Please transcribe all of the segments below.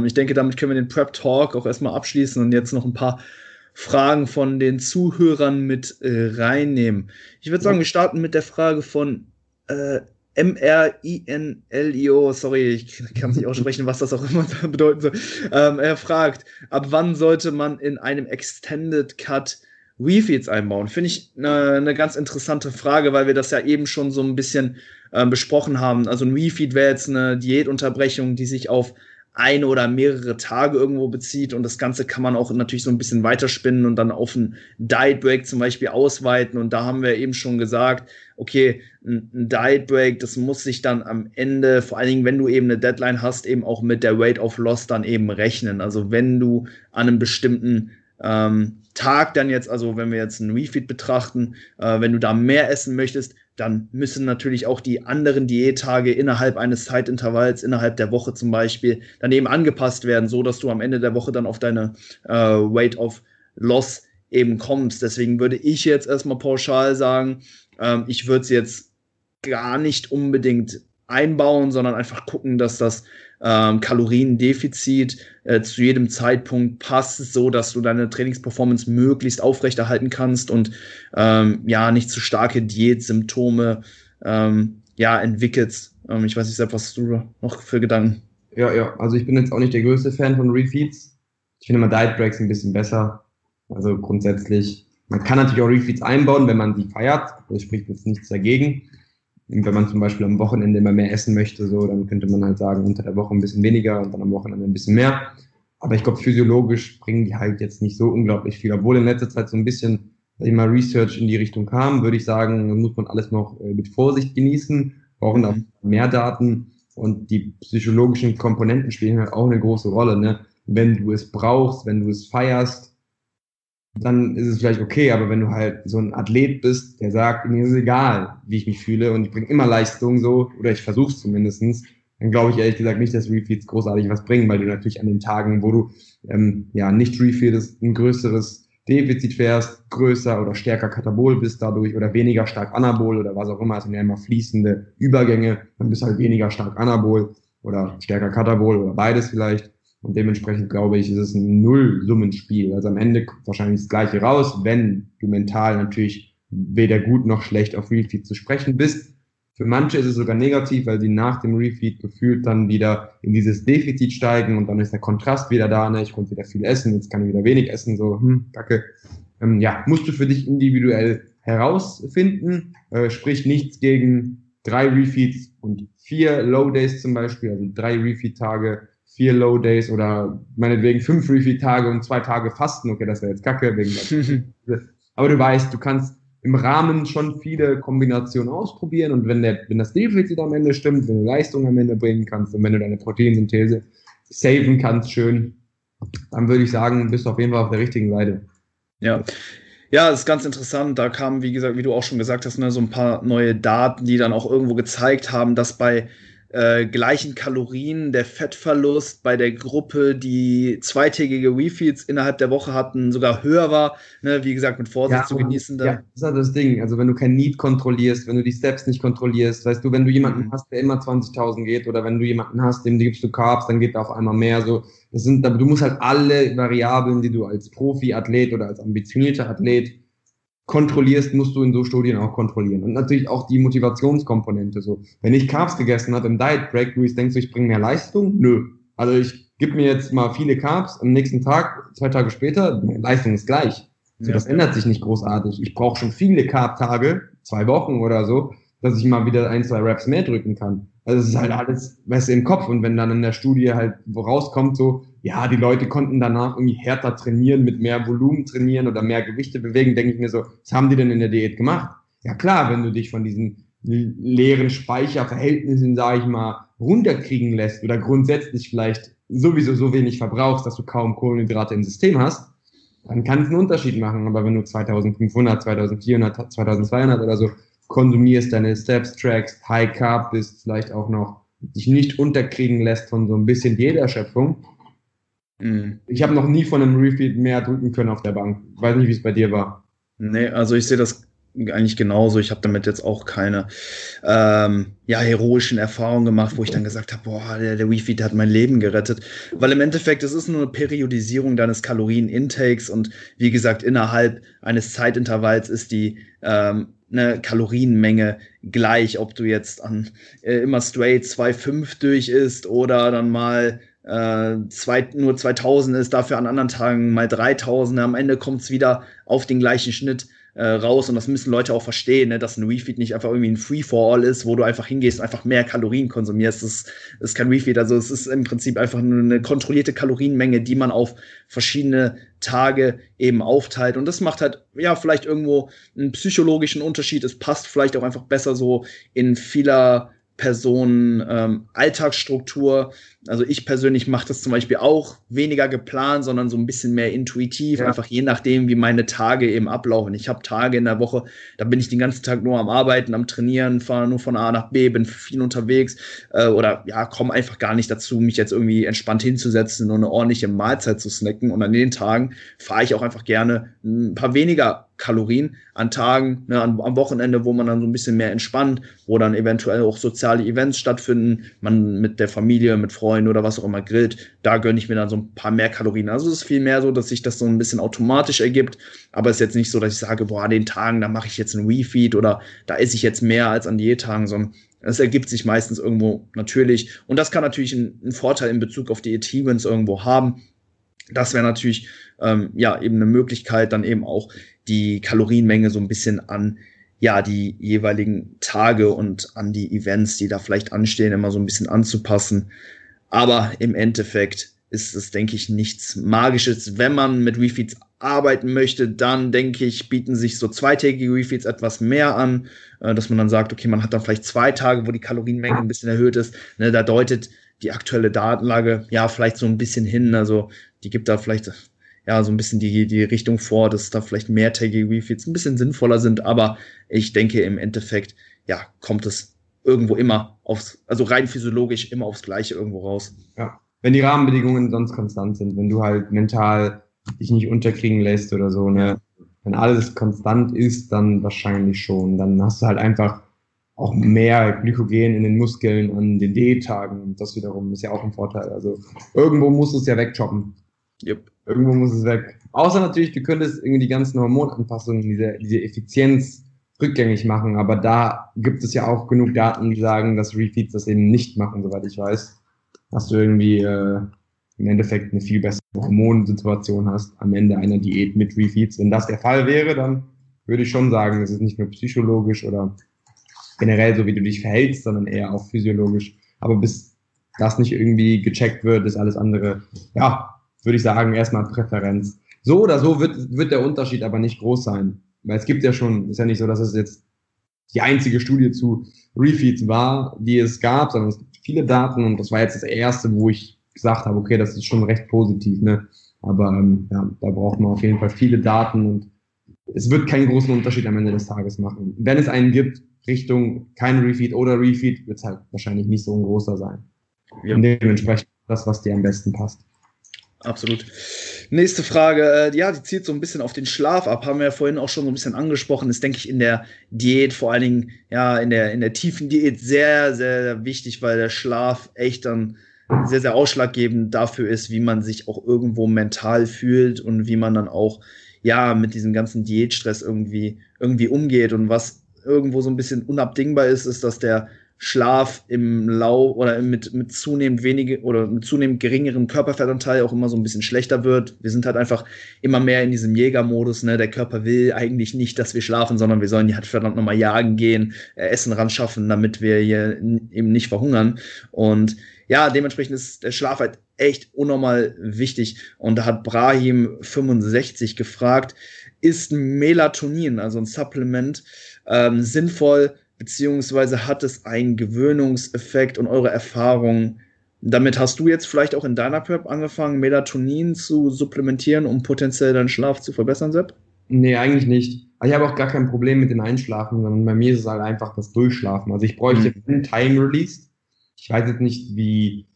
Ähm, ich denke, damit können wir den Prep Talk auch erstmal abschließen und jetzt noch ein paar Fragen von den Zuhörern mit äh, reinnehmen. Ich würde sagen, wir starten mit der Frage von äh, M-R-I-N-L-I-O, sorry, ich kann es nicht aussprechen, was das auch immer bedeuten soll. Ähm, er fragt, ab wann sollte man in einem Extended Cut Refeeds einbauen? Finde ich eine ne ganz interessante Frage, weil wir das ja eben schon so ein bisschen äh, besprochen haben. Also ein Refeed wäre jetzt eine Diätunterbrechung, die sich auf eine oder mehrere Tage irgendwo bezieht und das Ganze kann man auch natürlich so ein bisschen weiterspinnen und dann auf einen Diet Break zum Beispiel ausweiten und da haben wir eben schon gesagt, okay, ein, ein Diet Break, das muss sich dann am Ende, vor allen Dingen, wenn du eben eine Deadline hast, eben auch mit der Rate of Loss dann eben rechnen. Also wenn du an einem bestimmten ähm, Tag dann jetzt, also wenn wir jetzt einen Refeed betrachten, äh, wenn du da mehr essen möchtest, dann müssen natürlich auch die anderen Diättage innerhalb eines Zeitintervalls, innerhalb der Woche zum Beispiel, dann eben angepasst werden, so dass du am Ende der Woche dann auf deine äh, Weight of Loss eben kommst. Deswegen würde ich jetzt erstmal pauschal sagen, ähm, ich würde es jetzt gar nicht unbedingt einbauen, sondern einfach gucken, dass das ähm, Kaloriendefizit äh, zu jedem Zeitpunkt passt, so dass du deine Trainingsperformance möglichst aufrechterhalten kannst und ähm, ja nicht zu starke Diätsymptome ähm, ja entwickelst. Ähm, ich weiß nicht, was du noch für Gedanken? Ja, ja, also ich bin jetzt auch nicht der größte Fan von Refeeds. Ich finde immer Diet Breaks ein bisschen besser. Also grundsätzlich, man kann natürlich auch Refeeds einbauen, wenn man die feiert. Das spricht jetzt nichts dagegen wenn man zum Beispiel am Wochenende immer mehr essen möchte, so, dann könnte man halt sagen, unter der Woche ein bisschen weniger und dann am Wochenende ein bisschen mehr. Aber ich glaube, physiologisch bringen die halt jetzt nicht so unglaublich viel. Obwohl in letzter Zeit so ein bisschen, mal, Research in die Richtung kam, würde ich sagen, muss man alles noch äh, mit Vorsicht genießen, brauchen auch mehr Daten und die psychologischen Komponenten spielen halt auch eine große Rolle. Ne? Wenn du es brauchst, wenn du es feierst, dann ist es vielleicht okay, aber wenn du halt so ein Athlet bist, der sagt, mir ist egal, wie ich mich fühle und ich bringe immer Leistung so, oder ich versuche es zumindestens, dann glaube ich ehrlich gesagt nicht, dass Refeeds großartig was bringen, weil du natürlich an den Tagen, wo du ähm, ja nicht refeedest, ein größeres Defizit fährst, größer oder stärker Katabol bist dadurch oder weniger stark Anabol oder was auch immer, es sind ja immer fließende Übergänge, dann bist du halt weniger stark Anabol oder stärker Katabol oder beides vielleicht. Und dementsprechend glaube ich, ist es ein Nullsummenspiel. Also am Ende kommt wahrscheinlich das Gleiche raus, wenn du mental natürlich weder gut noch schlecht auf Refeed zu sprechen bist. Für manche ist es sogar negativ, weil sie nach dem Refeed gefühlt dann wieder in dieses Defizit steigen und dann ist der Kontrast wieder da. Ne? Ich konnte wieder viel essen, jetzt kann ich wieder wenig essen, so, hm, kacke. Ähm, ja, musst du für dich individuell herausfinden. Äh, sprich nichts gegen drei Refeeds und vier Low Days zum Beispiel, also drei Refeed-Tage vier Low Days oder meinetwegen fünf Refeed-Tage und zwei Tage Fasten. Okay, das wäre jetzt kacke. Wegen Aber du weißt, du kannst im Rahmen schon viele Kombinationen ausprobieren und wenn, der, wenn das Defizit am Ende stimmt, wenn du Leistung am Ende bringen kannst und wenn du deine Proteinsynthese saven kannst, schön, dann würde ich sagen, bist du auf jeden Fall auf der richtigen Seite. Ja. Ja, ist ganz interessant. Da kamen, wie gesagt, wie du auch schon gesagt hast, ne, so ein paar neue Daten, die dann auch irgendwo gezeigt haben, dass bei äh, gleichen Kalorien der Fettverlust bei der Gruppe, die zweitägige Refeeds innerhalb der Woche hatten, sogar höher war. Ne? Wie gesagt, mit Vorsicht ja, zu genießen. Ja, das ist halt das Ding. Also wenn du kein Need kontrollierst, wenn du die Steps nicht kontrollierst, weißt du, wenn du jemanden mhm. hast, der immer 20.000 geht oder wenn du jemanden hast, dem gibst du Carbs, dann geht er auf einmal mehr. So, das sind, aber du musst halt alle Variablen, die du als Profi-Athlet oder als ambitionierter Athlet kontrollierst, musst du in so Studien auch kontrollieren. Und natürlich auch die Motivationskomponente. So, wenn ich Carbs gegessen habe im Diet Break, du denkst du, ich bringe mehr Leistung? Nö. Also ich gebe mir jetzt mal viele Carbs am nächsten Tag, zwei Tage später, Leistung ist gleich. So, ja. Das ändert sich nicht großartig. Ich brauche schon viele Carb-Tage, zwei Wochen oder so, dass ich mal wieder ein, zwei Raps mehr drücken kann. Also es ist halt alles, weißt du, im Kopf. Und wenn dann in der Studie halt rauskommt, so, ja, die Leute konnten danach irgendwie härter trainieren, mit mehr Volumen trainieren oder mehr Gewichte bewegen, denke ich mir so, was haben die denn in der Diät gemacht? Ja klar, wenn du dich von diesen leeren Speicherverhältnissen, sage ich mal, runterkriegen lässt oder grundsätzlich vielleicht sowieso so wenig verbrauchst, dass du kaum Kohlenhydrate im System hast, dann kann es einen Unterschied machen. Aber wenn du 2500, 2400, 2200 oder so konsumierst, deine Steps trackst, High Carb bist, vielleicht auch noch dich nicht unterkriegen lässt von so ein bisschen Jederschöpfung, Mhm. Ich habe noch nie von einem Refeed mehr drücken können auf der Bank. Ich weiß nicht, wie es bei dir war. Nee, also ich sehe das eigentlich genauso. Ich habe damit jetzt auch keine ähm, ja, heroischen Erfahrungen gemacht, wo ich dann gesagt habe, boah, der, der der hat mein Leben gerettet. Weil im Endeffekt, es ist nur eine Periodisierung deines Kalorien-Intakes und wie gesagt, innerhalb eines Zeitintervalls ist die ähm, eine Kalorienmenge gleich, ob du jetzt an äh, immer straight 2,5 durch isst oder dann mal äh, zwei, nur 2000 ist, dafür an anderen Tagen mal 3000. Am Ende kommt es wieder auf den gleichen Schnitt äh, raus und das müssen Leute auch verstehen, ne, dass ein Refeed nicht einfach irgendwie ein Free-for-all ist, wo du einfach hingehst und einfach mehr Kalorien konsumierst. Das, das ist kein Refeed, also es ist im Prinzip einfach nur eine kontrollierte Kalorienmenge, die man auf verschiedene Tage eben aufteilt und das macht halt ja vielleicht irgendwo einen psychologischen Unterschied. Es passt vielleicht auch einfach besser so in vieler Personen ähm, Alltagsstruktur. Also ich persönlich mache das zum Beispiel auch weniger geplant, sondern so ein bisschen mehr intuitiv, ja. einfach je nachdem, wie meine Tage eben ablaufen. Ich habe Tage in der Woche, da bin ich den ganzen Tag nur am Arbeiten, am Trainieren, fahre nur von A nach B, bin viel unterwegs äh, oder ja, komme einfach gar nicht dazu, mich jetzt irgendwie entspannt hinzusetzen und eine ordentliche Mahlzeit zu snacken. Und an den Tagen fahre ich auch einfach gerne ein paar weniger Kalorien an Tagen, ne, am, am, Wochenende, wo man dann so ein bisschen mehr entspannt, wo dann eventuell auch soziale Events stattfinden, man mit der Familie, mit Freunden oder was auch immer grillt, da gönne ich mir dann so ein paar mehr Kalorien. Also es ist viel so, dass sich das so ein bisschen automatisch ergibt, aber es ist jetzt nicht so, dass ich sage, boah, an den Tagen, da mache ich jetzt einen Refeed oder da esse ich jetzt mehr als an Diättagen, sondern es ergibt sich meistens irgendwo natürlich. Und das kann natürlich einen, Vorteil in Bezug auf die Achievements irgendwo haben. Das wäre natürlich ähm, ja eben eine Möglichkeit, dann eben auch die Kalorienmenge so ein bisschen an ja, die jeweiligen Tage und an die Events, die da vielleicht anstehen, immer so ein bisschen anzupassen. Aber im Endeffekt ist es, denke ich, nichts Magisches. Wenn man mit Refeeds arbeiten möchte, dann denke ich, bieten sich so zweitägige Refeeds etwas mehr an, äh, dass man dann sagt, okay, man hat dann vielleicht zwei Tage, wo die Kalorienmenge ein bisschen erhöht ist. Ne, da deutet die aktuelle Datenlage ja vielleicht so ein bisschen hin. Also die gibt da vielleicht ja, so ein bisschen die, die Richtung vor, dass da vielleicht mehrtägige Refeeds ein bisschen sinnvoller sind, aber ich denke im Endeffekt, ja, kommt es irgendwo immer aufs, also rein physiologisch immer aufs Gleiche irgendwo raus. Ja, wenn die Rahmenbedingungen sonst konstant sind, wenn du halt mental dich nicht unterkriegen lässt oder so, ne, wenn alles konstant ist, dann wahrscheinlich schon. Dann hast du halt einfach auch mehr Glykogen in den Muskeln an den D-Tagen. Und das wiederum ist ja auch ein Vorteil. Also irgendwo musst du es ja wegchoppen. Yep. Irgendwo muss es weg. Außer natürlich, du könntest irgendwie die ganzen Hormonanpassungen, diese, diese Effizienz rückgängig machen, aber da gibt es ja auch genug Daten, die sagen, dass Refeeds das eben nicht machen, soweit ich weiß. Dass du irgendwie äh, im Endeffekt eine viel bessere Hormonsituation hast am Ende einer Diät mit Refeeds. Wenn das der Fall wäre, dann würde ich schon sagen, es ist nicht nur psychologisch oder generell so, wie du dich verhältst, sondern eher auch physiologisch. Aber bis das nicht irgendwie gecheckt wird, ist alles andere, ja, würde ich sagen, erstmal Präferenz. So oder so wird, wird der Unterschied aber nicht groß sein. Weil es gibt ja schon, ist ja nicht so, dass es jetzt die einzige Studie zu Refeeds war, die es gab, sondern es gibt viele Daten und das war jetzt das erste, wo ich gesagt habe, okay, das ist schon recht positiv, ne? Aber ähm, ja, da braucht man auf jeden Fall viele Daten und es wird keinen großen Unterschied am Ende des Tages machen. Wenn es einen gibt, Richtung kein Refeed oder Refeed, wird es halt wahrscheinlich nicht so ein großer sein. Ja. Und dementsprechend das, was dir am besten passt. Absolut. Nächste Frage, äh, ja, die zielt so ein bisschen auf den Schlaf ab, haben wir ja vorhin auch schon so ein bisschen angesprochen, ist, denke ich, in der Diät, vor allen Dingen, ja, in der, in der tiefen Diät sehr, sehr wichtig, weil der Schlaf echt dann sehr, sehr ausschlaggebend dafür ist, wie man sich auch irgendwo mental fühlt und wie man dann auch, ja, mit diesem ganzen Diätstress irgendwie, irgendwie umgeht. Und was irgendwo so ein bisschen unabdingbar ist, ist, dass der Schlaf im Lau oder mit, mit zunehmend wenige oder mit zunehmend geringerem Körperfettanteil auch immer so ein bisschen schlechter wird. Wir sind halt einfach immer mehr in diesem Jägermodus, ne? Der Körper will eigentlich nicht, dass wir schlafen, sondern wir sollen die halt verdammt nochmal jagen gehen, äh, Essen ran schaffen, damit wir hier eben nicht verhungern. Und ja, dementsprechend ist der Schlaf halt echt unnormal wichtig. Und da hat Brahim 65 gefragt, ist Melatonin, also ein Supplement, ähm, sinnvoll, beziehungsweise hat es einen Gewöhnungseffekt und eure Erfahrungen damit hast du jetzt vielleicht auch in deiner Prep angefangen, Melatonin zu supplementieren, um potenziell deinen Schlaf zu verbessern, Sepp? Nee, eigentlich nicht. Ich habe auch gar kein Problem mit dem Einschlafen, sondern bei mir ist es halt einfach das Durchschlafen. Also ich bräuchte mhm. einen Time Release. Ich weiß jetzt nicht, wie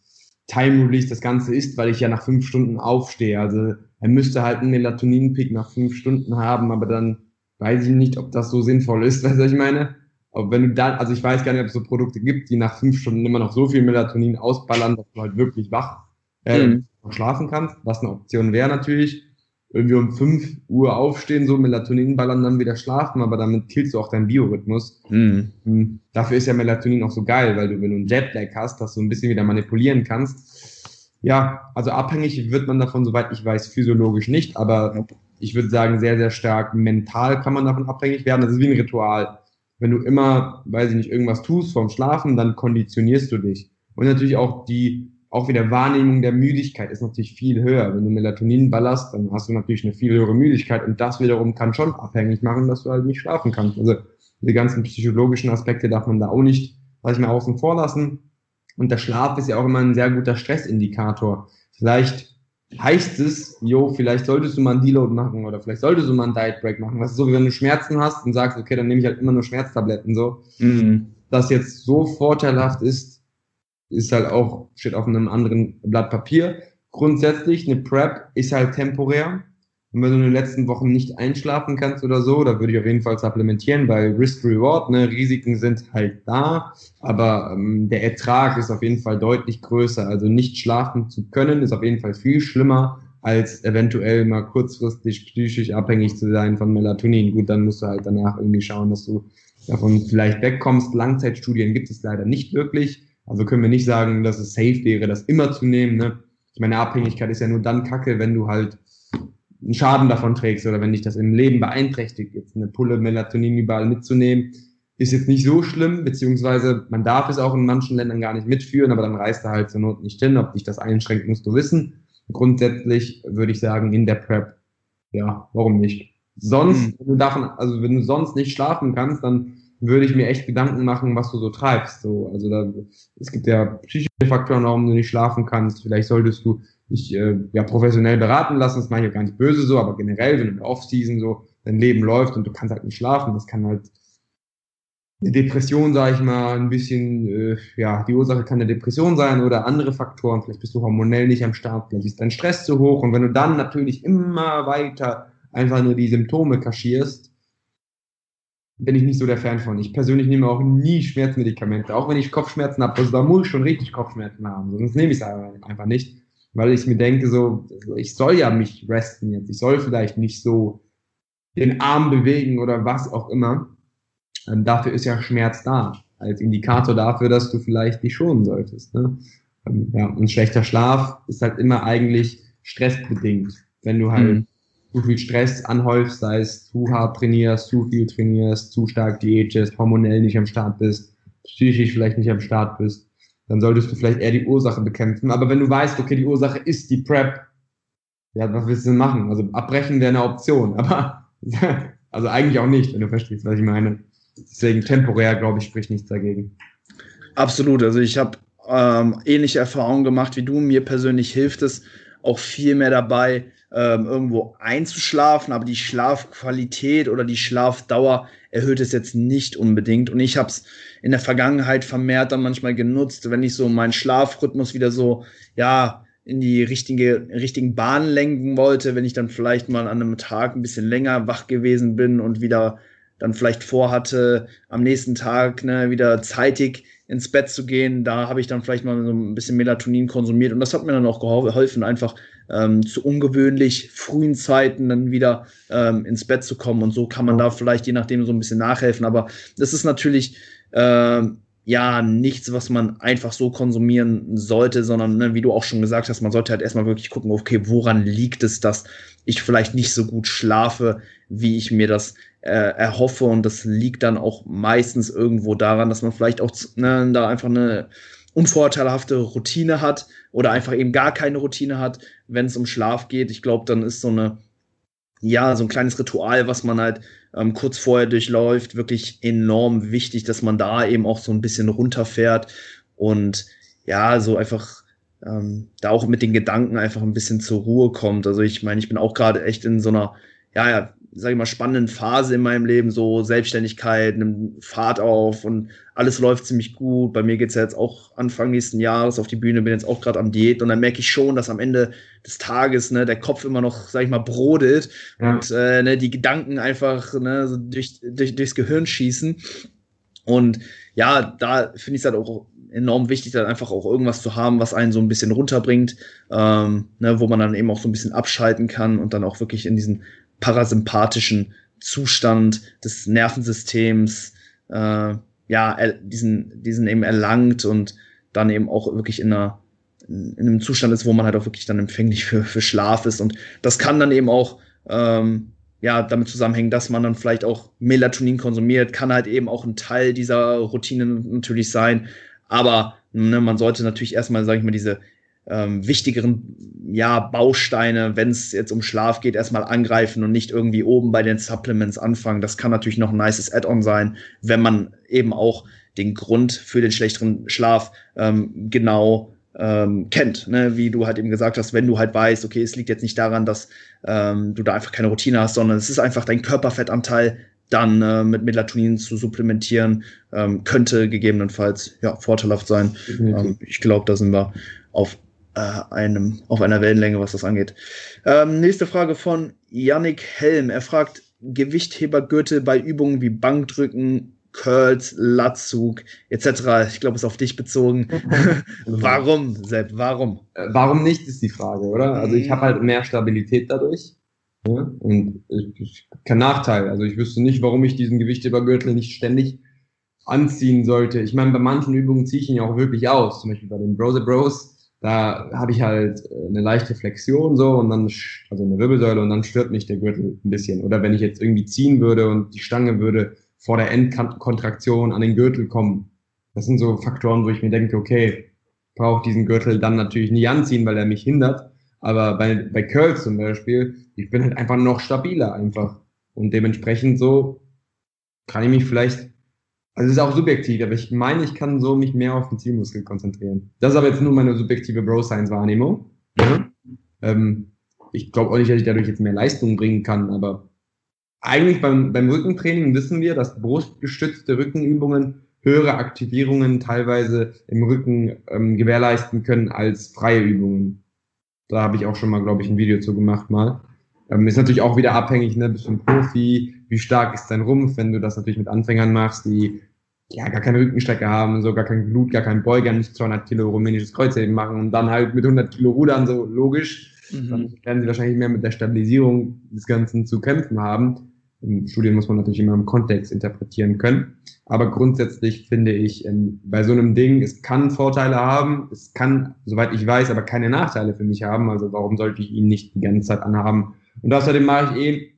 Time Release das Ganze ist, weil ich ja nach fünf Stunden aufstehe. Also er müsste halt einen Melatonin-Pick nach fünf Stunden haben, aber dann weiß ich nicht, ob das so sinnvoll ist, was ich meine. Aber wenn du dann, also ich weiß gar nicht, ob es so Produkte gibt, die nach fünf Stunden immer noch so viel Melatonin ausballern, dass du halt wirklich wach äh, mhm. schlafen kannst, was eine Option wäre natürlich. Irgendwie um fünf Uhr aufstehen, so Melatonin ballern, dann wieder schlafen, aber damit killst du auch deinen Biorhythmus. Mhm. mhm. Dafür ist ja Melatonin auch so geil, weil du, wenn du einen Jetlag hast, dass du ein bisschen wieder manipulieren kannst. Ja, also abhängig wird man davon, soweit ich weiß, physiologisch nicht, aber ich würde sagen, sehr, sehr stark mental kann man davon abhängig werden. Das ist wie ein Ritual wenn du immer, weiß ich nicht, irgendwas tust vorm Schlafen, dann konditionierst du dich. Und natürlich auch die, auch wieder Wahrnehmung der Müdigkeit ist natürlich viel höher. Wenn du Melatonin ballerst, dann hast du natürlich eine viel höhere Müdigkeit und das wiederum kann schon abhängig machen, dass du halt nicht schlafen kannst. Also die ganzen psychologischen Aspekte darf man da auch nicht, sag ich mal, außen vor lassen. Und der Schlaf ist ja auch immer ein sehr guter Stressindikator. Vielleicht heißt es, jo, vielleicht solltest du mal einen Deload machen oder vielleicht solltest du mal einen Diet Break machen. Das ist so, wie wenn du Schmerzen hast und sagst, okay, dann nehme ich halt immer nur Schmerztabletten so. Mhm. Das jetzt so vorteilhaft ist, ist halt auch, steht auf einem anderen Blatt Papier. Grundsätzlich, eine Prep ist halt temporär. Und wenn du in den letzten Wochen nicht einschlafen kannst oder so, da würde ich auf jeden Fall supplementieren, weil Risk-Reward, ne, Risiken sind halt da, aber ähm, der Ertrag ist auf jeden Fall deutlich größer. Also nicht schlafen zu können, ist auf jeden Fall viel schlimmer, als eventuell mal kurzfristig psychisch abhängig zu sein von Melatonin. Gut, dann musst du halt danach irgendwie schauen, dass du davon vielleicht wegkommst. Langzeitstudien gibt es leider nicht wirklich. Also können wir nicht sagen, dass es safe wäre, das immer zu nehmen. Ne? Ich meine, Abhängigkeit ist ja nur dann kacke, wenn du halt einen Schaden davon trägst oder wenn dich das im Leben beeinträchtigt, jetzt eine Pulle Melatonin überall mitzunehmen, ist jetzt nicht so schlimm, beziehungsweise man darf es auch in manchen Ländern gar nicht mitführen, aber dann reist du halt zur Not nicht hin. Ob dich das einschränkt, musst du wissen. Grundsätzlich würde ich sagen, in der Prep, ja, warum nicht? Sonst, mhm. wenn du davon, also wenn du sonst nicht schlafen kannst, dann würde ich mir echt Gedanken machen, was du so treibst. So, also da, es gibt ja psychische Faktoren, warum du nicht schlafen kannst. Vielleicht solltest du dich äh, ja professionell beraten lassen. Das meine ich ja gar nicht böse so, aber generell, wenn du in der Off-Season so dein Leben läuft und du kannst halt nicht schlafen, das kann halt eine Depression, sage ich mal, ein bisschen, äh, ja, die Ursache kann eine Depression sein oder andere Faktoren. Vielleicht bist du hormonell nicht am Start, vielleicht ist dein Stress zu hoch. Und wenn du dann natürlich immer weiter einfach nur die Symptome kaschierst, bin ich nicht so der Fan von. Ich persönlich nehme auch nie Schmerzmedikamente, auch wenn ich Kopfschmerzen habe. Also da muss ich schon richtig Kopfschmerzen haben, sonst nehme ich es einfach nicht weil ich mir denke, so, ich soll ja mich resten jetzt, ich soll vielleicht nicht so den Arm bewegen oder was auch immer. Ähm, dafür ist ja Schmerz da, als Indikator dafür, dass du vielleicht dich schonen solltest. Ne? Ähm, ja, und schlechter Schlaf ist halt immer eigentlich stressbedingt. Wenn du halt mhm. zu viel Stress anhäufst, sei es zu hart trainierst, zu viel trainierst, zu stark diätest, hormonell nicht am Start bist, psychisch vielleicht nicht am Start bist, dann solltest du vielleicht eher die Ursache bekämpfen. Aber wenn du weißt, okay, die Ursache ist die Prep, ja, was willst du denn machen? Also abbrechen wäre eine Option, aber also eigentlich auch nicht, wenn du verstehst, was ich meine. Deswegen temporär, glaube ich, spricht nichts dagegen. Absolut. Also ich habe ähm, ähnliche Erfahrungen gemacht wie du. Mir persönlich hilft es auch viel mehr dabei, ähm, irgendwo einzuschlafen, aber die Schlafqualität oder die Schlafdauer erhöht es jetzt nicht unbedingt. Und ich habe es in der Vergangenheit vermehrt dann manchmal genutzt, wenn ich so meinen Schlafrhythmus wieder so, ja, in die richtige, richtigen Bahnen lenken wollte, wenn ich dann vielleicht mal an einem Tag ein bisschen länger wach gewesen bin und wieder dann vielleicht vorhatte, am nächsten Tag ne, wieder zeitig ins Bett zu gehen. Da habe ich dann vielleicht mal so ein bisschen Melatonin konsumiert und das hat mir dann auch geholfen, einfach ähm, zu ungewöhnlich frühen Zeiten dann wieder ähm, ins Bett zu kommen. Und so kann man da vielleicht je nachdem so ein bisschen nachhelfen. Aber das ist natürlich äh, ja nichts, was man einfach so konsumieren sollte, sondern ne, wie du auch schon gesagt hast, man sollte halt erstmal wirklich gucken, okay, woran liegt es, dass ich vielleicht nicht so gut schlafe, wie ich mir das äh, erhoffe. Und das liegt dann auch meistens irgendwo daran, dass man vielleicht auch ne, da einfach eine unvorteilhafte Routine hat oder einfach eben gar keine Routine hat, wenn es um Schlaf geht. Ich glaube, dann ist so eine, ja, so ein kleines Ritual, was man halt ähm, kurz vorher durchläuft, wirklich enorm wichtig, dass man da eben auch so ein bisschen runterfährt und ja, so einfach ähm, da auch mit den Gedanken einfach ein bisschen zur Ruhe kommt. Also ich meine, ich bin auch gerade echt in so einer, ja, ja, sag ich mal, spannenden Phase in meinem Leben, so Selbstständigkeit, nimmt Fahrt auf und alles läuft ziemlich gut. Bei mir geht's ja jetzt auch Anfang nächsten Jahres auf die Bühne, bin jetzt auch gerade am Diät und dann merke ich schon, dass am Ende des Tages ne, der Kopf immer noch, sag ich mal, brodelt ja. und äh, ne, die Gedanken einfach ne, so durch, durch, durchs Gehirn schießen. Und ja, da finde ich es halt auch enorm wichtig, dann einfach auch irgendwas zu haben, was einen so ein bisschen runterbringt, ähm, ne, wo man dann eben auch so ein bisschen abschalten kann und dann auch wirklich in diesen parasympathischen Zustand des Nervensystems äh, ja diesen diesen eben erlangt und dann eben auch wirklich in einer in einem Zustand ist, wo man halt auch wirklich dann empfänglich für, für Schlaf ist. Und das kann dann eben auch ähm, ja, damit zusammenhängen, dass man dann vielleicht auch Melatonin konsumiert, kann halt eben auch ein Teil dieser Routine natürlich sein. Aber ne, man sollte natürlich erstmal, sage ich mal, diese ähm, wichtigeren ja, Bausteine, wenn es jetzt um Schlaf geht, erstmal angreifen und nicht irgendwie oben bei den Supplements anfangen. Das kann natürlich noch ein nices Add-on sein, wenn man eben auch den Grund für den schlechteren Schlaf ähm, genau ähm, kennt. Ne? Wie du halt eben gesagt hast, wenn du halt weißt, okay, es liegt jetzt nicht daran, dass ähm, du da einfach keine Routine hast, sondern es ist einfach dein Körperfettanteil, dann äh, mit Melatonin zu supplementieren, ähm, könnte gegebenenfalls ja, vorteilhaft sein. Ähm, ich glaube, da sind wir auf einem, auf einer Wellenlänge, was das angeht. Ähm, nächste Frage von Yannick Helm. Er fragt, Gewichthebergürtel bei Übungen wie Bankdrücken, Curls, Latzug etc. Ich glaube, es ist auf dich bezogen. warum, Sepp? Warum? Äh, warum nicht, ist die Frage, oder? Also ich habe halt mehr Stabilität dadurch. Ja? Und ich, ich, kein Nachteil. Also ich wüsste nicht, warum ich diesen Gewichthebergürtel nicht ständig anziehen sollte. Ich meine, bei manchen Übungen ziehe ich ihn ja auch wirklich aus. Zum Beispiel bei den Bros Bros da habe ich halt äh, eine leichte Flexion so und dann, also eine Wirbelsäule und dann stört mich der Gürtel ein bisschen. Oder wenn ich jetzt irgendwie ziehen würde und die Stange würde vor der Endkontraktion an den Gürtel kommen. Das sind so Faktoren, wo ich mir denke, okay, brauche diesen Gürtel dann natürlich nie anziehen, weil er mich hindert. Aber bei, bei Curls zum Beispiel, ich bin halt einfach noch stabiler einfach. Und dementsprechend so kann ich mich vielleicht also es ist auch subjektiv, aber ich meine, ich kann so mich mehr auf den Zielmuskel konzentrieren. Das ist aber jetzt nur meine subjektive Bro-Science-Wahrnehmung. Ja. Ähm, ich glaube auch nicht, dass ich dadurch jetzt mehr Leistung bringen kann, aber eigentlich beim, beim Rückentraining wissen wir, dass brustgestützte Rückenübungen höhere Aktivierungen teilweise im Rücken ähm, gewährleisten können als freie Übungen. Da habe ich auch schon mal, glaube ich, ein Video zu gemacht mal. Ähm, ist natürlich auch wieder abhängig, ne, bist du ein Profi, wie stark ist dein Rumpf, wenn du das natürlich mit Anfängern machst, die ja gar keine Rückenstrecke haben, so gar kein Blut, gar kein Beuger, nicht 200 Kilo rumänisches Kreuzheben machen und dann halt mit 100 Kilo rudern, so logisch, mhm. dann werden sie wahrscheinlich mehr mit der Stabilisierung des Ganzen zu kämpfen haben. Studien muss man natürlich immer im Kontext interpretieren können. Aber grundsätzlich finde ich, ähm, bei so einem Ding, es kann Vorteile haben, es kann, soweit ich weiß, aber keine Nachteile für mich haben. Also warum sollte ich ihn nicht die ganze Zeit anhaben? Und außerdem mache ich eh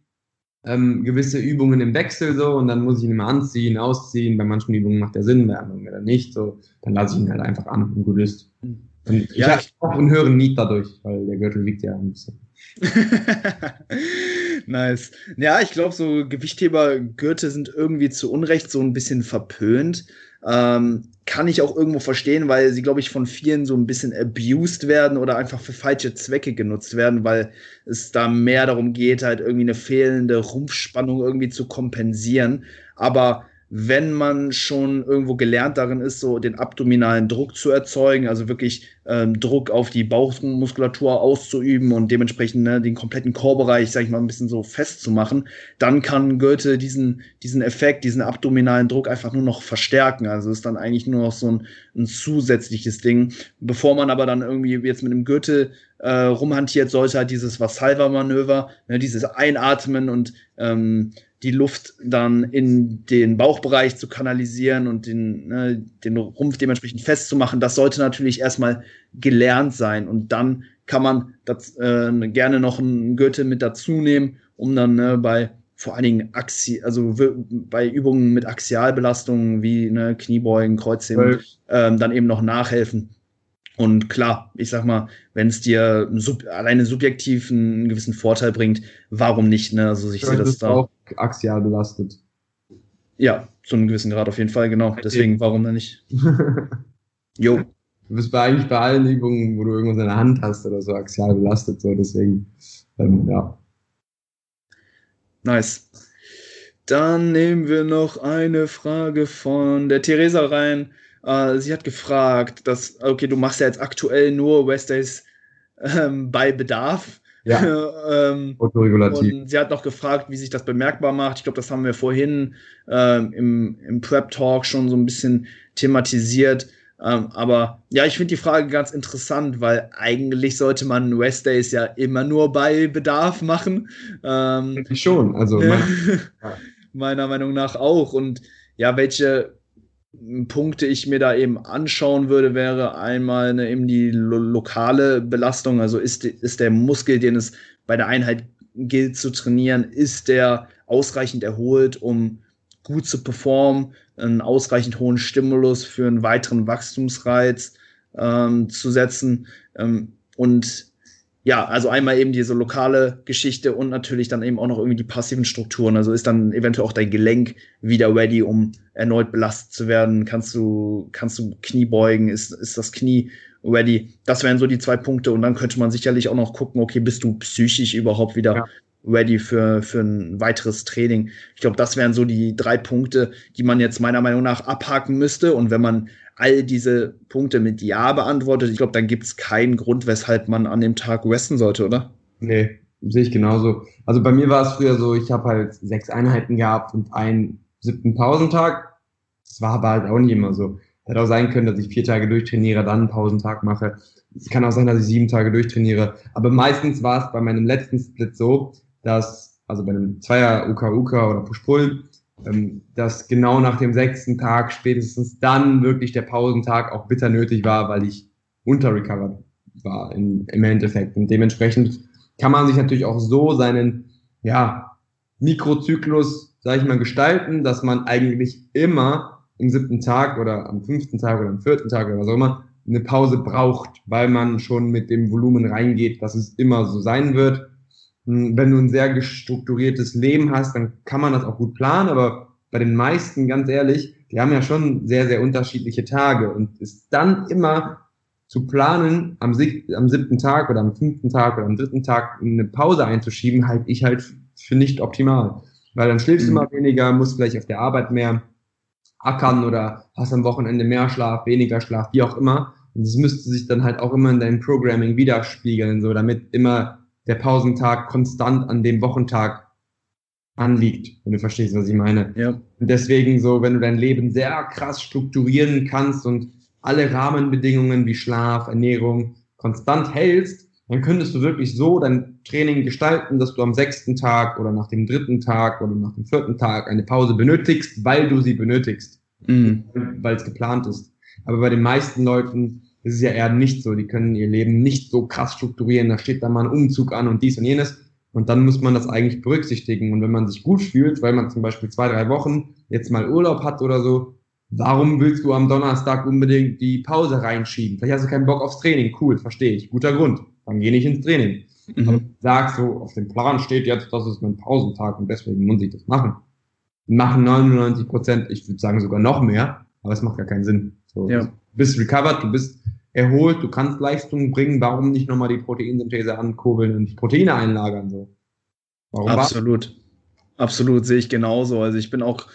ähm, gewisse Übungen im Wechsel so und dann muss ich ihn immer anziehen, ausziehen. Bei manchen Übungen macht der Sinn, bei anderen wieder nicht. So, dann lasse ich ihn halt einfach an und gut ist. Und ja, ich habe auch einen höheren Need dadurch, weil der Gürtel wiegt ja ein bisschen. nice. Ja, ich glaube, so Gewichthebergürtel sind irgendwie zu Unrecht so ein bisschen verpönt. Ähm, kann ich auch irgendwo verstehen, weil sie, glaube ich, von vielen so ein bisschen abused werden oder einfach für falsche Zwecke genutzt werden, weil es da mehr darum geht, halt irgendwie eine fehlende Rumpfspannung irgendwie zu kompensieren. Aber wenn man schon irgendwo gelernt darin ist, so den abdominalen Druck zu erzeugen, also wirklich ähm, Druck auf die Bauchmuskulatur auszuüben und dementsprechend ne, den kompletten Chorbereich, sag ich mal, ein bisschen so festzumachen, dann kann Goethe diesen, diesen Effekt, diesen abdominalen Druck einfach nur noch verstärken. Also ist dann eigentlich nur noch so ein, ein zusätzliches Ding. Bevor man aber dann irgendwie jetzt mit dem Gürtel äh, rumhantiert, sollte halt dieses Vassalva-Manöver, ne, dieses Einatmen und ähm, die Luft dann in den Bauchbereich zu kanalisieren und den, ne, den Rumpf dementsprechend festzumachen, das sollte natürlich erstmal gelernt sein. Und dann kann man das, äh, gerne noch einen Gürtel mit dazu nehmen, um dann ne, bei vor allen Dingen Axi also bei Übungen mit Axialbelastungen wie ne, Kniebeugen, Kreuzheben, ähm, dann eben noch nachhelfen. Und klar, ich sag mal, wenn es dir sub alleine subjektiv einen gewissen Vorteil bringt, warum nicht? Ne? Also ich sehe das da. auch axial belastet. Ja, zu einem gewissen Grad auf jeden Fall, genau. Deswegen, warum denn nicht? jo. Du bist bei eigentlich bei allen Übungen, wo du irgendwas in der Hand hast oder so, axial belastet, so deswegen, ähm, ja. Nice. Dann nehmen wir noch eine Frage von der Theresa rein. Uh, sie hat gefragt, dass, okay, du machst ja jetzt aktuell nur West Days ähm, bei Bedarf. Ja. ähm, Autoregulativ. Und sie hat noch gefragt, wie sich das bemerkbar macht. Ich glaube, das haben wir vorhin ähm, im, im Prep-Talk schon so ein bisschen thematisiert. Ähm, aber ja, ich finde die Frage ganz interessant, weil eigentlich sollte man West Days ja immer nur bei Bedarf machen. Ähm, schon, also mein, meiner Meinung nach auch. Und ja, welche Punkte ich mir da eben anschauen würde, wäre einmal ne, eben die lo lokale Belastung. Also ist, ist der Muskel, den es bei der Einheit gilt zu trainieren, ist der ausreichend erholt, um gut zu performen, einen ausreichend hohen Stimulus für einen weiteren Wachstumsreiz ähm, zu setzen. Ähm, und ja, also einmal eben diese lokale Geschichte und natürlich dann eben auch noch irgendwie die passiven Strukturen. Also ist dann eventuell auch dein Gelenk wieder ready, um erneut belastet zu werden? Kannst du, kannst du Knie beugen? Ist, ist das Knie ready? Das wären so die zwei Punkte. Und dann könnte man sicherlich auch noch gucken, okay, bist du psychisch überhaupt wieder ja. Ready für, für ein weiteres Training? Ich glaube, das wären so die drei Punkte, die man jetzt meiner Meinung nach abhaken müsste. Und wenn man all diese Punkte mit Ja beantwortet, ich glaube, dann gibt es keinen Grund, weshalb man an dem Tag resten sollte, oder? Nee, sehe ich genauso. Also bei mir war es früher so, ich habe halt sechs Einheiten gehabt und einen siebten Pausentag. Das war aber halt auch nicht immer so. Hätte auch sein können, dass ich vier Tage durchtrainiere, dann einen Pausentag mache. Es kann auch sein, dass ich sieben Tage durchtrainiere. Aber meistens war es bei meinem letzten Split so, dass, also bei einem Zweier Uka Uka oder Push-Pull, ähm, dass genau nach dem sechsten Tag spätestens dann wirklich der Pausentag auch bitter nötig war, weil ich unterrecovered war in, im Endeffekt. Und dementsprechend kann man sich natürlich auch so seinen, ja, Mikrozyklus, sage ich mal, gestalten, dass man eigentlich immer im siebten Tag oder am fünften Tag oder am vierten Tag oder was auch immer eine Pause braucht, weil man schon mit dem Volumen reingeht, dass es immer so sein wird. Hm, wenn du ein sehr gestrukturiertes Leben hast, dann kann man das auch gut planen, aber bei den meisten, ganz ehrlich, die haben ja schon sehr, sehr unterschiedliche Tage und ist dann immer zu planen, am, am siebten Tag oder am fünften Tag oder am dritten Tag eine Pause einzuschieben, halte ich halt für nicht optimal. Weil dann schläfst mhm. du mal weniger, musst vielleicht auf der Arbeit mehr ackern oder hast am Wochenende mehr Schlaf, weniger Schlaf, wie auch immer. Und das müsste sich dann halt auch immer in deinem Programming widerspiegeln, so damit immer der Pausentag konstant an dem Wochentag anliegt, wenn du verstehst, was ich meine. Ja. Und deswegen so, wenn du dein Leben sehr krass strukturieren kannst und alle Rahmenbedingungen wie Schlaf, Ernährung konstant hältst, dann könntest du wirklich so dein Training gestalten, dass du am sechsten Tag oder nach dem dritten Tag oder nach dem vierten Tag eine Pause benötigst, weil du sie benötigst, mhm. weil es geplant ist. Aber bei den meisten Leuten ist es ja eher nicht so. Die können ihr Leben nicht so krass strukturieren. Da steht da mal ein Umzug an und dies und jenes. Und dann muss man das eigentlich berücksichtigen. Und wenn man sich gut fühlt, weil man zum Beispiel zwei, drei Wochen jetzt mal Urlaub hat oder so, warum willst du am Donnerstag unbedingt die Pause reinschieben? Vielleicht hast du keinen Bock aufs Training. Cool, verstehe ich. Guter Grund. Dann geh nicht ins Training. Mhm. Aber sag so, auf dem Plan steht jetzt, das ist mein Pausentag und deswegen muss ich das machen. Machen 99 Prozent, ich würde sagen sogar noch mehr, aber es macht gar keinen Sinn. So, ja. Bist recovered, du bist erholt, du kannst Leistung bringen, warum nicht nochmal die Proteinsynthese ankurbeln und Proteine einlagern? So? Warum Absolut. Absolut, sehe ich genauso. Also ich bin auch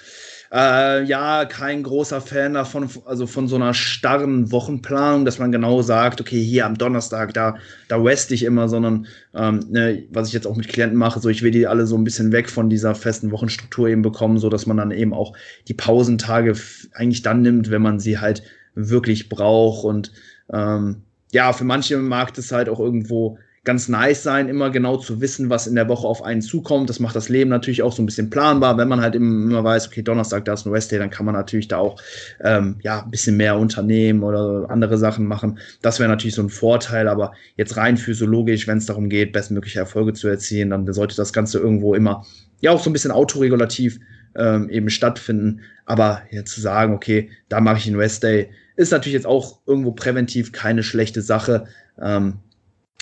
äh, ja kein großer Fan davon, also von so einer starren Wochenplanung, dass man genau sagt, okay, hier am Donnerstag, da, da west ich immer, sondern ähm, ne, was ich jetzt auch mit Klienten mache, so ich will die alle so ein bisschen weg von dieser festen Wochenstruktur eben bekommen, so dass man dann eben auch die Pausentage eigentlich dann nimmt, wenn man sie halt wirklich braucht und ähm, ja, für manche mag es halt auch irgendwo ganz nice sein, immer genau zu wissen, was in der Woche auf einen zukommt. Das macht das Leben natürlich auch so ein bisschen planbar, wenn man halt immer weiß, okay, Donnerstag, da ist ein Rest Day, dann kann man natürlich da auch ähm, ja ein bisschen mehr unternehmen oder andere Sachen machen. Das wäre natürlich so ein Vorteil, aber jetzt rein physiologisch, wenn es darum geht, bestmögliche Erfolge zu erzielen, dann sollte das Ganze irgendwo immer ja auch so ein bisschen autoregulativ ähm, eben stattfinden. Aber jetzt zu sagen, okay, da mache ich einen Rest Day, ist natürlich jetzt auch irgendwo präventiv keine schlechte Sache. Ähm,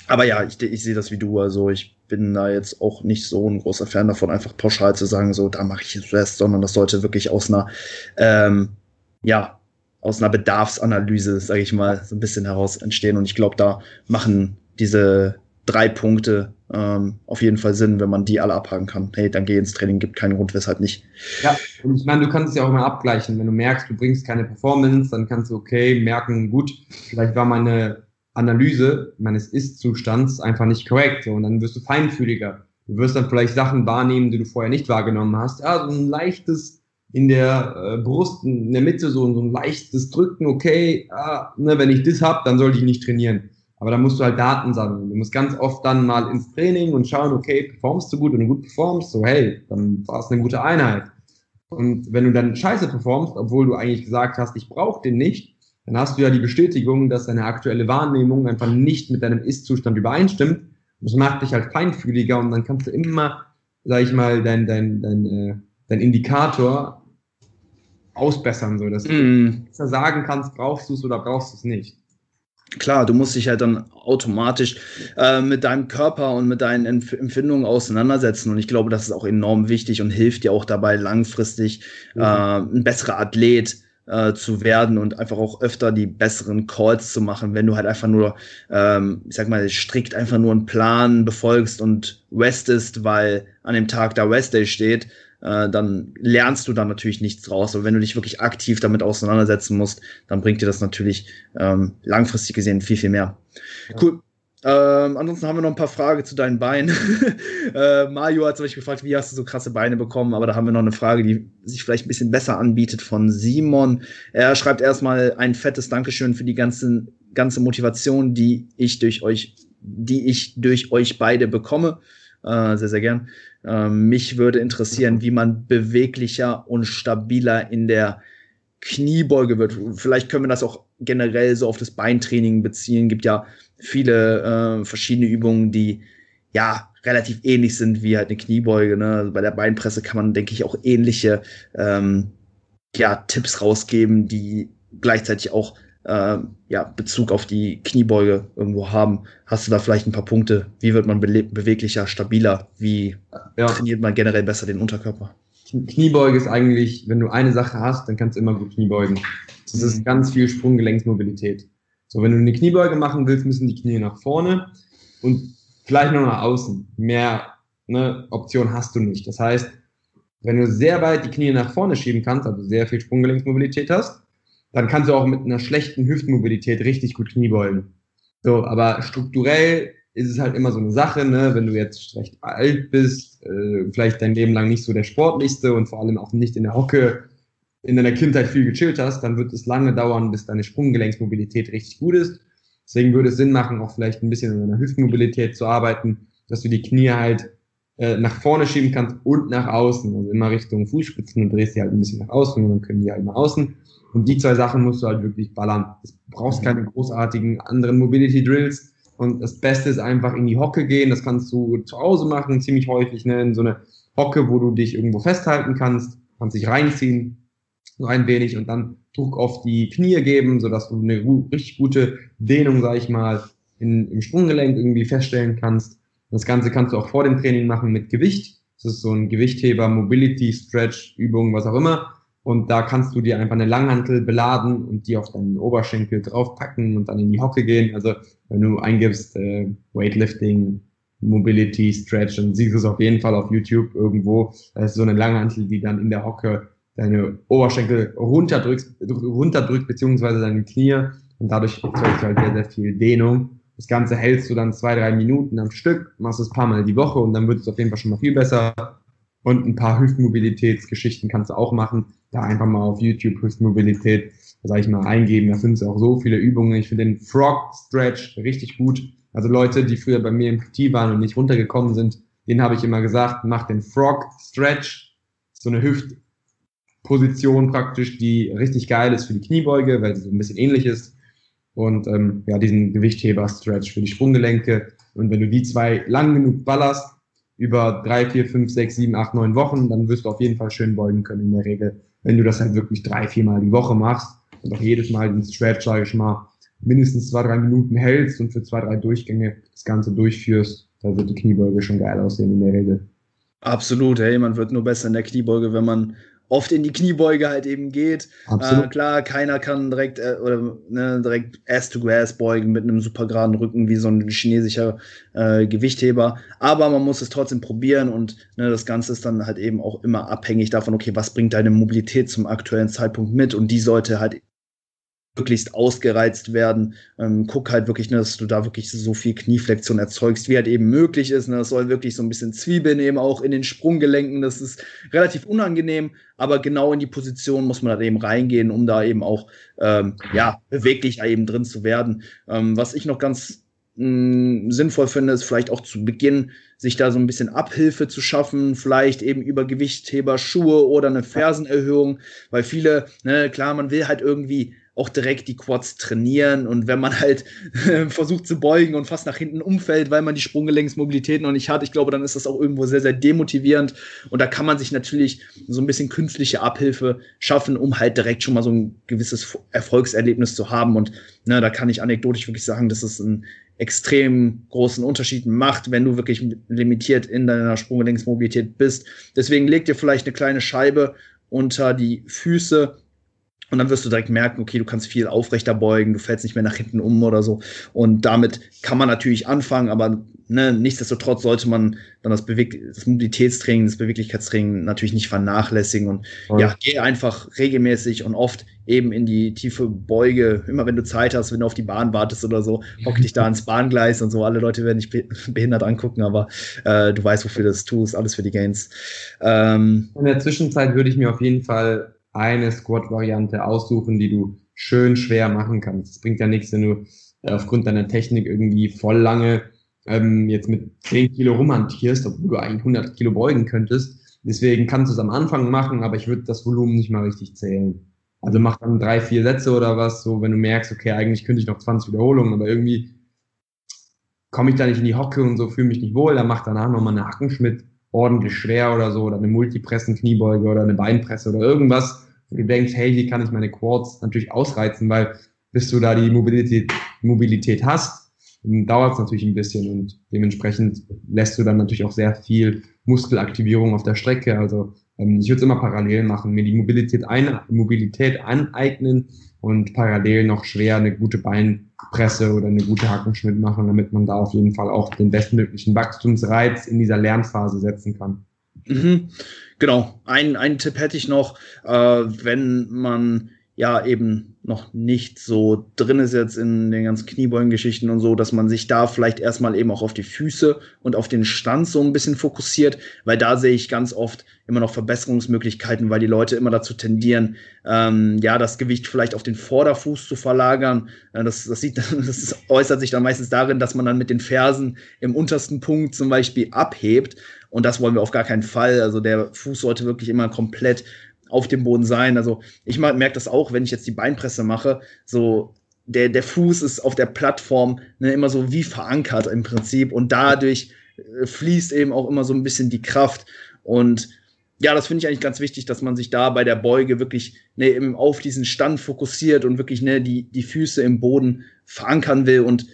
aber ja, ich, ich sehe das wie du. Also ich bin da jetzt auch nicht so ein großer Fan davon, einfach pauschal zu sagen, so da mache ich jetzt Rest, sondern das sollte wirklich aus einer, ähm, ja, aus einer Bedarfsanalyse, sage ich mal, so ein bisschen heraus entstehen. Und ich glaube, da machen diese drei Punkte ähm, auf jeden Fall Sinn, wenn man die alle abhaken kann. Hey, dann geh ins Training, gibt keinen Grund, weshalb nicht. Ja, und ich meine, du kannst es ja auch immer abgleichen. Wenn du merkst, du bringst keine Performance, dann kannst du, okay, merken, gut, vielleicht war meine Analyse meines Ist-Zustands einfach nicht korrekt. Und dann wirst du feinfühliger. Du wirst dann vielleicht Sachen wahrnehmen, die du vorher nicht wahrgenommen hast. Ja, so ein leichtes in der äh, Brust, in der Mitte, so, so ein leichtes Drücken, okay, ah, ne, wenn ich das hab, dann sollte ich nicht trainieren. Aber da musst du halt Daten sammeln. Du musst ganz oft dann mal ins Training und schauen, okay, performst du gut? Wenn du gut performst, so hey, dann war es eine gute Einheit. Und wenn du dann scheiße performst, obwohl du eigentlich gesagt hast, ich brauche den nicht, dann hast du ja die Bestätigung, dass deine aktuelle Wahrnehmung einfach nicht mit deinem Ist-Zustand übereinstimmt. Und das macht dich halt feinfühliger und dann kannst du immer, sag ich mal, dein, dein, dein, äh, dein Indikator ausbessern, so dass mm. du sagen kannst, brauchst du es oder brauchst du es nicht. Klar, du musst dich halt dann automatisch äh, mit deinem Körper und mit deinen Empf Empfindungen auseinandersetzen. Und ich glaube, das ist auch enorm wichtig und hilft dir auch dabei, langfristig mhm. äh, ein besserer Athlet äh, zu werden und einfach auch öfter die besseren Calls zu machen, wenn du halt einfach nur, ähm, ich sag mal, strikt einfach nur einen Plan befolgst und restest, weil an dem Tag da Rest Day steht, äh, dann lernst du da natürlich nichts draus. Aber wenn du dich wirklich aktiv damit auseinandersetzen musst, dann bringt dir das natürlich ähm, langfristig gesehen viel, viel mehr. Ja. Cool. Ähm, ansonsten haben wir noch ein paar Fragen zu deinen Beinen. äh, Mario hat zum Beispiel gefragt, wie hast du so krasse Beine bekommen? Aber da haben wir noch eine Frage, die sich vielleicht ein bisschen besser anbietet von Simon. Er schreibt erstmal ein fettes Dankeschön für die ganze, ganze Motivation, die ich durch euch, die ich durch euch beide bekomme. Äh, sehr, sehr gern. Ähm, mich würde interessieren, wie man beweglicher und stabiler in der Kniebeuge wird. Vielleicht können wir das auch generell so auf das Beintraining beziehen. Gibt ja viele äh, verschiedene Übungen, die ja relativ ähnlich sind wie halt eine Kniebeuge. Ne? Also bei der Beinpresse kann man, denke ich, auch ähnliche ähm, ja, Tipps rausgeben, die gleichzeitig auch äh, ja, Bezug auf die Kniebeuge irgendwo haben. Hast du da vielleicht ein paar Punkte? Wie wird man beweglicher, stabiler? Wie ja. trainiert man generell besser den Unterkörper? Kniebeuge ist eigentlich, wenn du eine Sache hast, dann kannst du immer gut Kniebeugen. Das ist mhm. ganz viel Sprunggelenksmobilität. So, wenn du eine Kniebeuge machen willst, müssen die Knie nach vorne und vielleicht noch nach außen. Mehr ne, Option hast du nicht. Das heißt, wenn du sehr weit die Knie nach vorne schieben kannst, also sehr viel Sprunggelenksmobilität hast, dann kannst du auch mit einer schlechten Hüftmobilität richtig gut Knie beugen. So, aber strukturell ist es halt immer so eine Sache, ne? wenn du jetzt recht alt bist, äh, vielleicht dein Leben lang nicht so der sportlichste und vor allem auch nicht in der Hocke in deiner Kindheit viel gechillt hast, dann wird es lange dauern, bis deine Sprunggelenksmobilität richtig gut ist. Deswegen würde es Sinn machen, auch vielleicht ein bisschen an deiner Hüftmobilität zu arbeiten, dass du die Knie halt äh, nach vorne schieben kannst und nach außen, also immer Richtung Fußspitzen und drehst die halt ein bisschen nach außen und dann können die halt nach außen. Und die zwei Sachen musst du halt wirklich ballern. Du brauchst keine großartigen anderen Mobility Drills. Und das Beste ist einfach in die Hocke gehen. Das kannst du zu Hause machen, ziemlich häufig, ne? in so eine Hocke, wo du dich irgendwo festhalten kannst, kannst dich reinziehen, so ein wenig und dann Druck auf die Knie geben, sodass du eine richtig gute Dehnung, sag ich mal, in, im Sprunggelenk irgendwie feststellen kannst. Das Ganze kannst du auch vor dem Training machen mit Gewicht. Das ist so ein Gewichtheber, Mobility, Stretch, Übung, was auch immer. Und da kannst du dir einfach eine Langhantel beladen und die auf deinen Oberschenkel draufpacken und dann in die Hocke gehen. Also wenn du eingibst äh, Weightlifting, Mobility, Stretch, dann siehst du es auf jeden Fall auf YouTube irgendwo. Das ist so eine Langhantel, die dann in der Hocke deine Oberschenkel runterdrückt, runterdrückt beziehungsweise deine Knie und dadurch erzeugst du halt sehr, sehr viel Dehnung. Das Ganze hältst du dann zwei, drei Minuten am Stück, machst es ein paar Mal die Woche und dann wird es auf jeden Fall schon mal viel besser. Und ein paar Hüftmobilitätsgeschichten kannst du auch machen. Da einfach mal auf YouTube Hüftmobilität, sag ich mal, eingeben. Da findest du auch so viele Übungen. Ich finde den Frog Stretch richtig gut. Also Leute, die früher bei mir im PT waren und nicht runtergekommen sind, denen habe ich immer gesagt, mach den Frog Stretch. So eine Hüft, Position praktisch, die richtig geil ist für die Kniebeuge, weil sie so ein bisschen ähnlich ist. Und ähm, ja, diesen Gewichtheber-Stretch für die Sprunggelenke. Und wenn du die zwei lang genug ballerst, über drei, vier, fünf, sechs, sieben, acht, neun Wochen, dann wirst du auf jeden Fall schön beugen können in der Regel. Wenn du das halt wirklich drei, vier Mal die Woche machst und auch jedes Mal den Stretch, sage ich mal, mindestens zwei, drei Minuten hältst und für zwei, drei Durchgänge das Ganze durchführst, da wird die Kniebeuge schon geil aussehen in der Regel. Absolut, hey, man wird nur besser in der Kniebeuge, wenn man oft in die Kniebeuge halt eben geht. Äh, klar, keiner kann direkt äh, oder ne, direkt Ass to Grass beugen mit einem super geraden Rücken wie so ein chinesischer äh, Gewichtheber. Aber man muss es trotzdem probieren und ne, das Ganze ist dann halt eben auch immer abhängig davon, okay, was bringt deine Mobilität zum aktuellen Zeitpunkt mit und die sollte halt möglichst ausgereizt werden. Ähm, guck halt wirklich, ne, dass du da wirklich so viel Knieflexion erzeugst, wie halt eben möglich ist. Ne. Das soll wirklich so ein bisschen Zwiebeln eben auch in den Sprunggelenken. Das ist relativ unangenehm, aber genau in die Position muss man da eben reingehen, um da eben auch ähm, ja, beweglich eben drin zu werden. Ähm, was ich noch ganz mh, mm, sinnvoll finde, ist vielleicht auch zu Beginn sich da so ein bisschen Abhilfe zu schaffen, vielleicht eben über Gewichtheber, Schuhe oder eine Fersenerhöhung, weil viele, ne, klar, man will halt irgendwie auch direkt die Quads trainieren. Und wenn man halt versucht zu beugen und fast nach hinten umfällt, weil man die Sprunggelenksmobilität noch nicht hat, ich glaube, dann ist das auch irgendwo sehr, sehr demotivierend. Und da kann man sich natürlich so ein bisschen künstliche Abhilfe schaffen, um halt direkt schon mal so ein gewisses Erfolgserlebnis zu haben. Und ne, da kann ich anekdotisch wirklich sagen, dass es einen extrem großen Unterschied macht, wenn du wirklich limitiert in deiner Sprunggelenksmobilität bist. Deswegen leg dir vielleicht eine kleine Scheibe unter die Füße und dann wirst du direkt merken, okay, du kannst viel aufrechter beugen, du fällst nicht mehr nach hinten um oder so. Und damit kann man natürlich anfangen, aber ne, nichtsdestotrotz sollte man dann das, Beweg das Mobilitätstraining, das Beweglichkeitstraining natürlich nicht vernachlässigen. Und okay. ja, geh einfach regelmäßig und oft eben in die tiefe Beuge, immer wenn du Zeit hast, wenn du auf die Bahn wartest oder so, hock dich da ans Bahngleis und so. Alle Leute werden dich behindert angucken, aber äh, du weißt, wofür du das tust, alles für die Gains. Ähm, in der Zwischenzeit würde ich mir auf jeden Fall eine Squat-Variante aussuchen, die du schön schwer machen kannst. Es bringt ja nichts, wenn du äh, aufgrund deiner Technik irgendwie voll lange ähm, jetzt mit 10 Kilo rumhantierst, obwohl du eigentlich 100 Kilo beugen könntest. Deswegen kannst du es am Anfang machen, aber ich würde das Volumen nicht mal richtig zählen. Also mach dann drei, vier Sätze oder was, so wenn du merkst, okay, eigentlich könnte ich noch 20 Wiederholungen, aber irgendwie komme ich da nicht in die Hocke und so, fühle mich nicht wohl, dann mach danach nochmal eine Hackenschmidt ordentlich schwer oder so, oder eine Multipressen, Kniebeuge oder eine Beinpresse oder irgendwas, wo du denkst, hey, hier kann ich meine Quads natürlich ausreizen, weil bis du da die Mobilität, Mobilität hast, dauert es natürlich ein bisschen und dementsprechend lässt du dann natürlich auch sehr viel Muskelaktivierung auf der Strecke. Also ich würde es immer parallel machen, mir die Mobilität, ein, Mobilität aneignen und parallel noch schwer eine gute Beinpresse oder eine gute Hackenschmidt machen, damit man da auf jeden Fall auch den bestmöglichen Wachstumsreiz in dieser Lernphase setzen kann. Mhm. Genau, ein, ein Tipp hätte ich noch, äh, wenn man ja eben noch nicht so drin ist jetzt in den ganzen Kniebeugen-Geschichten und so, dass man sich da vielleicht erstmal eben auch auf die Füße und auf den Stand so ein bisschen fokussiert, weil da sehe ich ganz oft immer noch Verbesserungsmöglichkeiten, weil die Leute immer dazu tendieren, ähm, ja, das Gewicht vielleicht auf den Vorderfuß zu verlagern. Äh, das, das, sieht, das äußert sich dann meistens darin, dass man dann mit den Fersen im untersten Punkt zum Beispiel abhebt. Und das wollen wir auf gar keinen Fall. Also der Fuß sollte wirklich immer komplett auf dem Boden sein. Also ich merke das auch, wenn ich jetzt die Beinpresse mache, so der, der Fuß ist auf der Plattform ne, immer so wie verankert im Prinzip und dadurch äh, fließt eben auch immer so ein bisschen die Kraft und ja, das finde ich eigentlich ganz wichtig, dass man sich da bei der Beuge wirklich ne, eben auf diesen Stand fokussiert und wirklich ne, die, die Füße im Boden verankern will und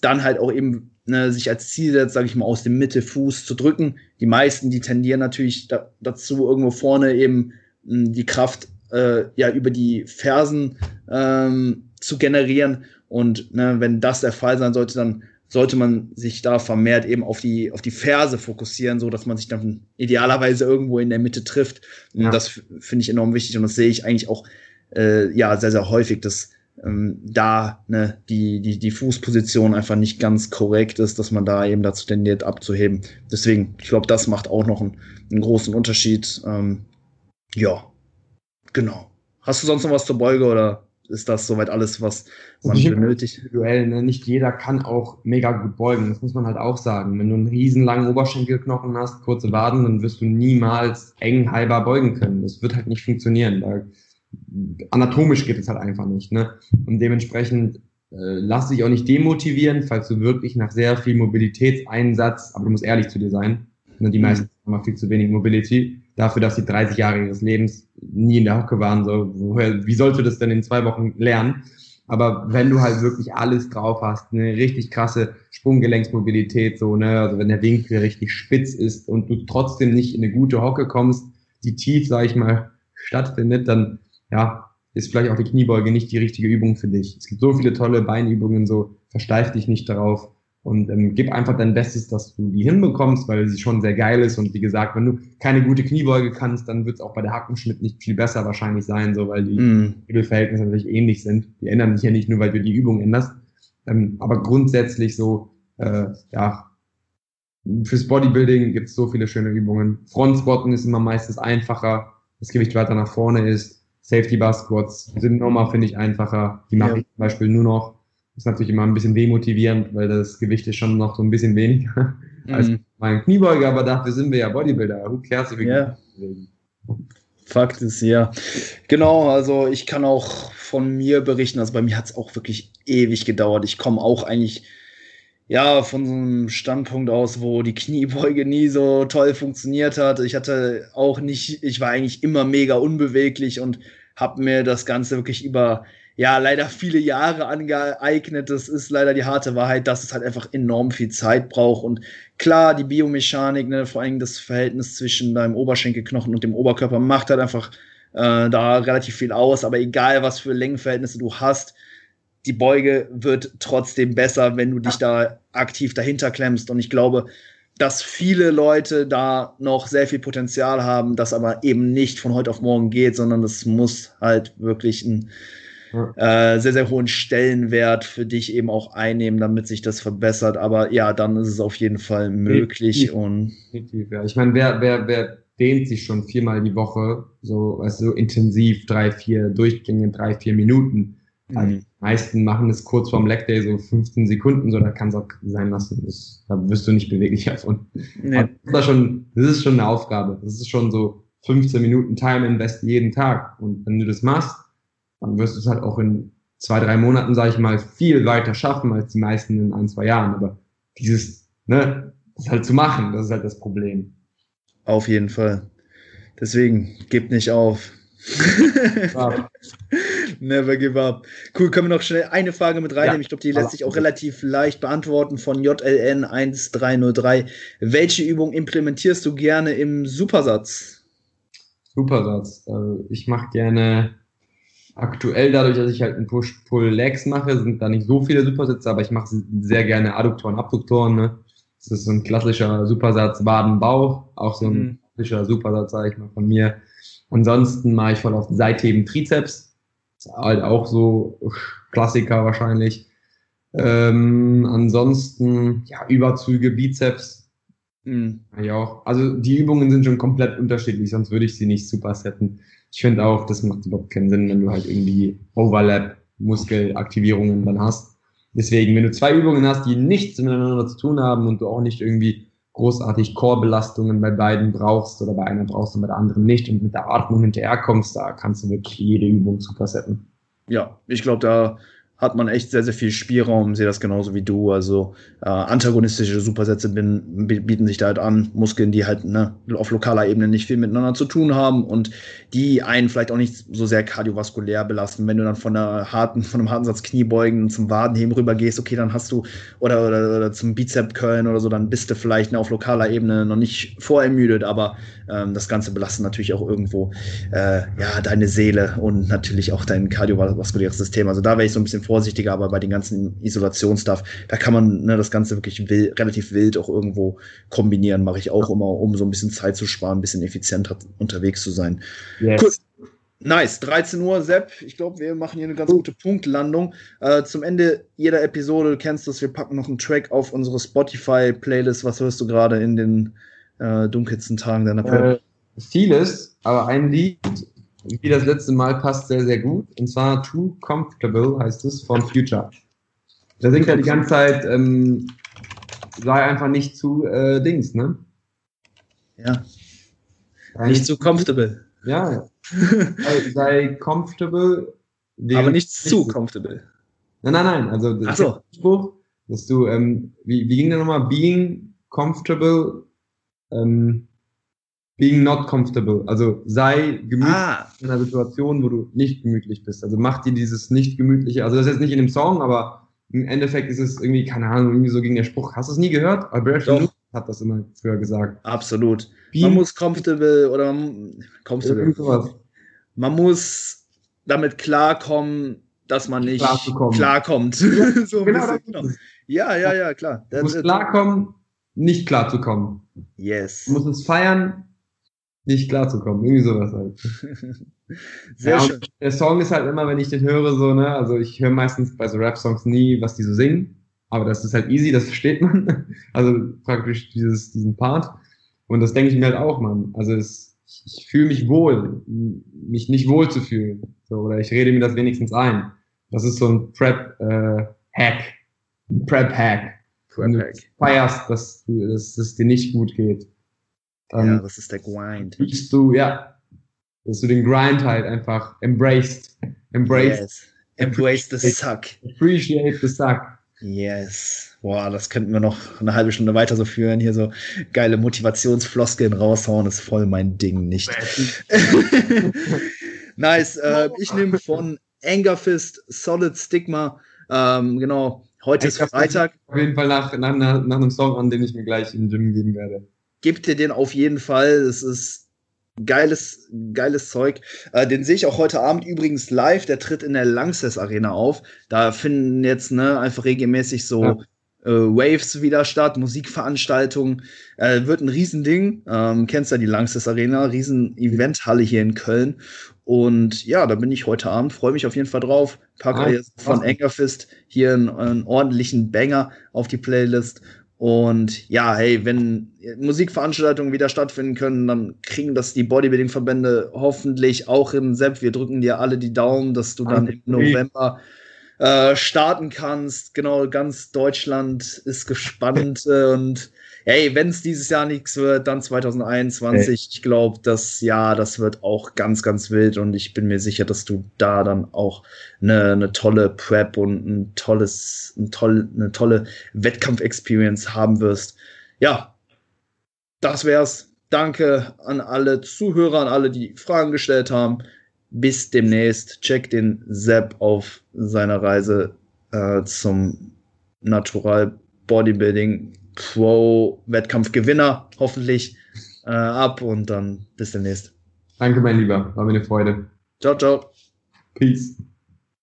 dann halt auch eben ne, sich als Ziel setzt, sage ich mal, aus dem Mittelfuß zu drücken. Die meisten, die tendieren natürlich da, dazu, irgendwo vorne eben die Kraft äh, ja über die Fersen ähm, zu generieren. Und ne, wenn das der Fall sein sollte, dann sollte man sich da vermehrt eben auf die, auf die Ferse fokussieren, so dass man sich dann idealerweise irgendwo in der Mitte trifft. Ja. Und das finde ich enorm wichtig und das sehe ich eigentlich auch äh, ja sehr, sehr häufig, dass ähm, da ne, die, die, die Fußposition einfach nicht ganz korrekt ist, dass man da eben dazu tendiert abzuheben. Deswegen, ich glaube, das macht auch noch einen, einen großen Unterschied. Ähm, ja, genau. Hast du sonst noch was zur Beuge oder ist das soweit alles, was man nicht benötigt? Individuell, ne? Nicht jeder kann auch mega gut beugen. Das muss man halt auch sagen. Wenn du einen riesen langen Oberschenkelknochen hast, kurze Waden, dann wirst du niemals eng halber beugen können. Das wird halt nicht funktionieren. Da, anatomisch geht es halt einfach nicht. Ne? Und dementsprechend äh, lass dich auch nicht demotivieren, falls du wirklich nach sehr viel Mobilitätseinsatz, aber du musst ehrlich zu dir sein. Ne? Die mhm. meisten haben viel zu wenig Mobility dafür, dass sie 30 Jahre ihres Lebens nie in der Hocke waren. So, woher, wie sollst du das denn in zwei Wochen lernen? Aber wenn du halt wirklich alles drauf hast, eine richtig krasse Sprunggelenksmobilität, so, ne, also wenn der Winkel richtig spitz ist und du trotzdem nicht in eine gute Hocke kommst, die tief, sag ich mal, stattfindet, dann ja, ist vielleicht auch die Kniebeuge nicht die richtige Übung für dich. Es gibt so viele tolle Beinübungen, so versteif dich nicht darauf und ähm, gib einfach dein Bestes, dass du die hinbekommst, weil sie schon sehr geil ist und wie gesagt, wenn du keine gute Kniebeuge kannst, dann wird es auch bei der Hackenschmidt nicht viel besser wahrscheinlich sein, so weil die mm. Natürlich ähnlich sind. Die ändern sich ja nicht nur, weil du die Übung änderst, ähm, aber grundsätzlich so, äh, ja, fürs Bodybuilding gibt es so viele schöne Übungen. Front Squatten ist immer meistens einfacher, das Gewicht weiter nach vorne ist. Safety Bar Squats sind nochmal, finde ich, einfacher. Die mache ja. ich zum Beispiel nur noch. Ist natürlich immer ein bisschen demotivierend, weil das Gewicht ist schon noch so ein bisschen weniger mhm. als mein Kniebeuger, aber dafür sind wir ja Bodybuilder. Who cares, wie ja. Fakt ist ja. Genau, also ich kann auch von mir berichten, also bei mir hat es auch wirklich ewig gedauert. Ich komme auch eigentlich ja, von so einem Standpunkt aus, wo die Kniebeuge nie so toll funktioniert hat. Ich hatte auch nicht, ich war eigentlich immer mega unbeweglich und habe mir das Ganze wirklich über, ja, leider viele Jahre angeeignet. Das ist leider die harte Wahrheit, dass es halt einfach enorm viel Zeit braucht. Und klar, die Biomechanik, ne, vor allem das Verhältnis zwischen deinem Oberschenkelknochen und dem Oberkörper macht halt einfach äh, da relativ viel aus. Aber egal, was für Längenverhältnisse du hast, die Beuge wird trotzdem besser, wenn du dich da aktiv dahinter klemmst. Und ich glaube, dass viele Leute da noch sehr viel Potenzial haben, das aber eben nicht von heute auf morgen geht, sondern das muss halt wirklich einen äh, sehr, sehr hohen Stellenwert für dich eben auch einnehmen, damit sich das verbessert. Aber ja, dann ist es auf jeden Fall möglich. Definitiv, und definitiv, ja. Ich meine, wer, wer, wer dehnt sich schon viermal die Woche, so, weißt du, intensiv, drei, vier Durchgänge, drei, vier Minuten. Also mhm. die meisten machen es kurz vorm Leg Day so 15 Sekunden, so da kann es auch sein lassen. Das, da wirst du nicht beweglich davon. Nee. Das, ist schon, das ist schon eine Aufgabe. Das ist schon so 15 Minuten Time Invest jeden Tag. Und wenn du das machst, dann wirst du es halt auch in zwei, drei Monaten, sage ich mal, viel weiter schaffen als die meisten in ein, zwei Jahren. Aber dieses, ne, das halt zu machen, das ist halt das Problem. Auf jeden Fall. Deswegen, gebt nicht auf. Ja. Never give up. Cool, können wir noch schnell eine Frage mit reinnehmen? Ja. Ich glaube, die lässt sich auch relativ leicht beantworten von JLN 1303. Welche Übung implementierst du gerne im Supersatz? Supersatz. Also ich mache gerne aktuell dadurch, dass ich halt einen Push-Pull-Legs mache, sind da nicht so viele Supersätze, aber ich mache sehr gerne Adduktoren, Abduktoren. Ne? Das ist so ein klassischer Supersatz Waden-Bauch, auch so ein mhm. klassischer Supersatz, sage ich mal, von mir. Ansonsten mache ich voll auf Seitheben Trizeps. Ist halt auch so Klassiker wahrscheinlich. Ähm, ansonsten, ja, Überzüge, Bizeps. Mhm. Ja, auch. Also die Übungen sind schon komplett unterschiedlich, sonst würde ich sie nicht super setzen. Ich finde auch, das macht überhaupt keinen Sinn, wenn du halt irgendwie Overlap, Muskelaktivierungen dann hast. Deswegen, wenn du zwei Übungen hast, die nichts miteinander zu tun haben und du auch nicht irgendwie großartig Core-Belastungen bei beiden brauchst oder bei einer brauchst und bei der anderen nicht und mit der Atmung hinterherkommst, da kannst du wirklich jede Übung supersetten. Ja, ich glaube, da hat man echt sehr, sehr viel Spielraum, sehe das genauso wie du. Also äh, antagonistische Supersätze bin, bieten sich da halt an, Muskeln, die halt ne, auf lokaler Ebene nicht viel miteinander zu tun haben und die einen vielleicht auch nicht so sehr kardiovaskulär belasten. Wenn du dann von einer harten, von einem harten Satz Kniebeugen zum Wadenheben rüber gehst, okay, dann hast du, oder, oder, oder zum Bizep Curlen oder so, dann bist du vielleicht ne, auf lokaler Ebene noch nicht vorermüdet, aber ähm, das Ganze belastet natürlich auch irgendwo äh, ja, deine Seele und natürlich auch dein kardiovaskuläres System. Also da wäre ich so ein bisschen vorsichtiger, aber bei den ganzen Isolationsstuff, da kann man ne, das Ganze wirklich wild, relativ wild auch irgendwo kombinieren, mache ich auch immer, um so ein bisschen Zeit zu sparen, ein bisschen effizienter unterwegs zu sein. Yes. Cool. Nice, 13 Uhr, Sepp. Ich glaube, wir machen hier eine ganz gute Punktlandung. Äh, zum Ende jeder Episode, du kennst das, wir packen noch einen Track auf unsere Spotify-Playlist. Was hörst du gerade in den äh, dunkelsten Tagen deiner Prep? Äh, vieles, aber ein Lied, wie das letzte Mal, passt sehr, sehr gut. Und zwar Too Comfortable heißt es von Future. Da singt er die ganze Zeit, ähm, sei einfach nicht zu äh, Dings, ne? Ja. Sei nicht zu comfortable. Ja. sei, sei comfortable. Aber nicht zu comfortable. Nein, nein, nein. Also das so. Spruch, dass du, ähm, wie, wie ging der nochmal? Being comfortable ähm, being not comfortable. Also sei gemütlich ah. in einer Situation, wo du nicht gemütlich bist. Also mach dir dieses nicht gemütliche, also das ist jetzt nicht in dem Song, aber im Endeffekt ist es irgendwie, keine Ahnung, irgendwie so gegen der Spruch. Hast du es nie gehört? Albert hat das immer früher gesagt. Absolut. Being man muss comfortable oder comfortable. man muss damit klarkommen, dass man nicht Klarzukommen. klarkommt. Ja, so genau, genau. Ja, ja, ja, klar. Du musst klarkommen, nicht klarzukommen. Yes. Du musst es feiern, nicht klarzukommen. Irgendwie sowas halt. Sehr Ja, schön. Der Song ist halt immer, wenn ich den höre, so, ne, also ich höre meistens bei so Rap-Songs nie, was die so singen, aber das ist halt easy, das versteht man. Also praktisch dieses, diesen Part. Und das denke ich mir halt auch, Mann. Also es, ich, fühle mich wohl, mich nicht wohl zu fühlen. So, oder ich rede mir das wenigstens ein. Das ist so ein Prep-Hack. ein Prep-Hack. Du Prep-Hack. feierst, dass, du, dass es dir nicht gut geht. Ja, das ist der Grind. fühlst du, ja, dass du den Grind halt einfach embraced, embraced, Yes. Embrace the suck. appreciate the suck. Yes. Boah, das könnten wir noch eine halbe Stunde weiter so führen. Hier so geile Motivationsfloskeln raushauen, ist voll mein Ding, nicht? nice. Äh, ich nehme von Anger Fist Solid Stigma. Ähm, genau. Heute ist Ich hab Freitag. Auf jeden Fall nach, nach, nach, nach einem Song an, den ich mir gleich im Gym geben werde. Gebt dir den auf jeden Fall. Es ist geiles, geiles Zeug. Äh, den sehe ich auch heute Abend übrigens live. Der tritt in der Langsess Arena auf. Da finden jetzt ne, einfach regelmäßig so Ja. äh, Waves wieder statt, Musikveranstaltungen. Äh, wird ein Riesending. Ähm, kennst ja die Langsess Arena, riesen Eventhalle hier in Köln. Und ja, da bin ich heute Abend, freue mich auf jeden Fall drauf. Packe Ah, jetzt von. Angerfist hier einen, einen ordentlichen Banger auf die Playlist. Und ja, hey, wenn Musikveranstaltungen wieder stattfinden können, dann kriegen das die Bodybuilding-Verbände hoffentlich auch hin. Sepp, wir drücken dir alle die Daumen, dass du dann im. November äh, starten kannst. Genau, ganz Deutschland ist gespannt. äh, und hey, wenn es dieses Jahr nichts wird, dann 2021. Ich glaube, das Jahr, das wird auch ganz, ganz wild. Und ich bin mir sicher, dass du da dann auch eine, eine tolle Prep und ein tolles, ein toll, eine tolle Wettkampf-Experience haben wirst. Ja, das wär's. Danke an alle Zuhörer, an alle, die Fragen gestellt haben. Bis demnächst. Check den Sepp auf seiner Reise äh, zum Natural Bodybuilding Pro Wettkampfgewinner hoffentlich äh, ab und dann bis demnächst. Danke, mein Lieber. War mir eine Freude. Ciao, ciao. Peace.